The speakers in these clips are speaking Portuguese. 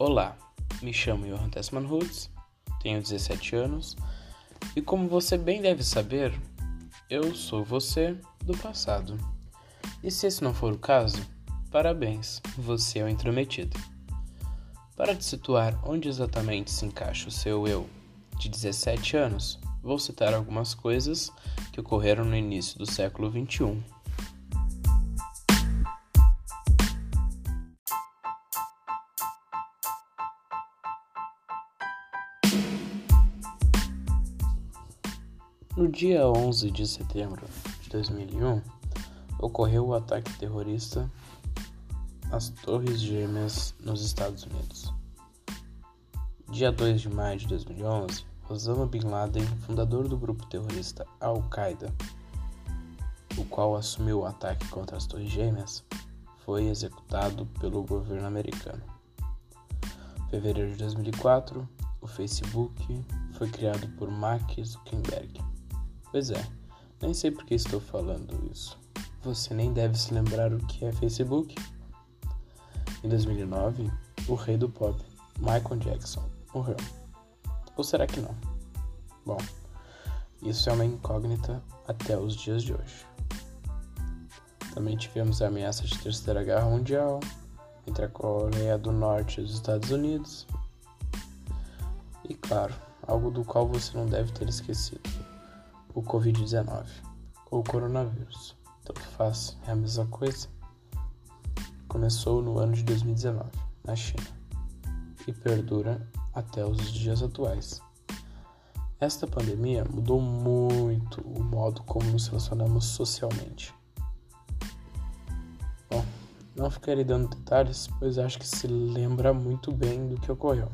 Olá, me chamo Johan Tessman Hoods, tenho 17 anos e, como você bem deve saber, eu sou você do passado. E se esse não for o caso, parabéns, você é o intrometido. Para te situar onde exatamente se encaixa o seu eu de 17 anos, vou citar algumas coisas que ocorreram no início do século 21. No dia 11 de setembro de 2001, ocorreu o ataque terrorista às Torres Gêmeas nos Estados Unidos. Dia 2 de maio de 2011, Osama Bin Laden, fundador do grupo terrorista Al-Qaeda, o qual assumiu o ataque contra as Torres Gêmeas, foi executado pelo governo americano. Fevereiro de 2004, o Facebook foi criado por Mark Zuckerberg. Pois é, nem sei por que estou falando isso. Você nem deve se lembrar o que é Facebook? Em 2009, o rei do pop, Michael Jackson, morreu. Ou será que não? Bom, isso é uma incógnita até os dias de hoje. Também tivemos a ameaça de Terceira Guerra Mundial entre a Coreia do Norte e os Estados Unidos. E claro, algo do qual você não deve ter esquecido o Covid-19 ou coronavírus. Tanto faz, é a mesma coisa. Começou no ano de 2019, na China, e perdura até os dias atuais. Esta pandemia mudou muito o modo como nos relacionamos socialmente. Bom, não ficarei dando detalhes, pois acho que se lembra muito bem do que ocorreu.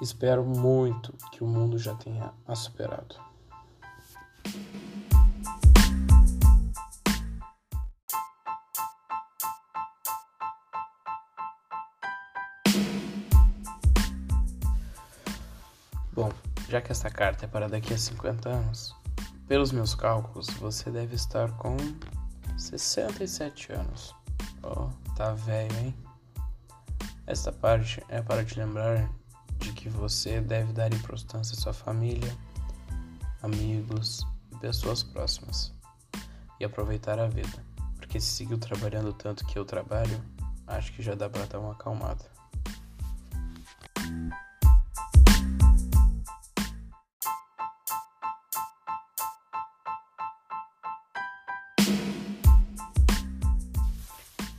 Espero muito que o mundo já tenha a superado. Bom, já que essa carta é para daqui a 50 anos, pelos meus cálculos, você deve estar com 67 anos. Oh, tá velho, hein? Esta parte é para te lembrar de que você deve dar importância à sua família, amigos e pessoas próximas e aproveitar a vida, porque se seguiu trabalhando tanto que eu trabalho, acho que já dá para dar uma acalmada.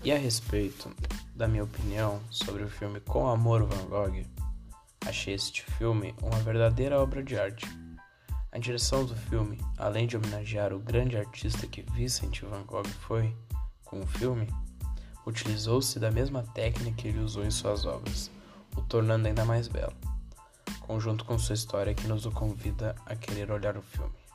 E a respeito da minha opinião sobre o filme Com Amor Van Gogh, achei este filme uma verdadeira obra de arte. A direção do filme, além de homenagear o grande artista que Vincent Van Gogh foi com o filme, utilizou-se da mesma técnica que ele usou em suas obras, o tornando ainda mais belo, conjunto com sua história que nos convida a querer olhar o filme.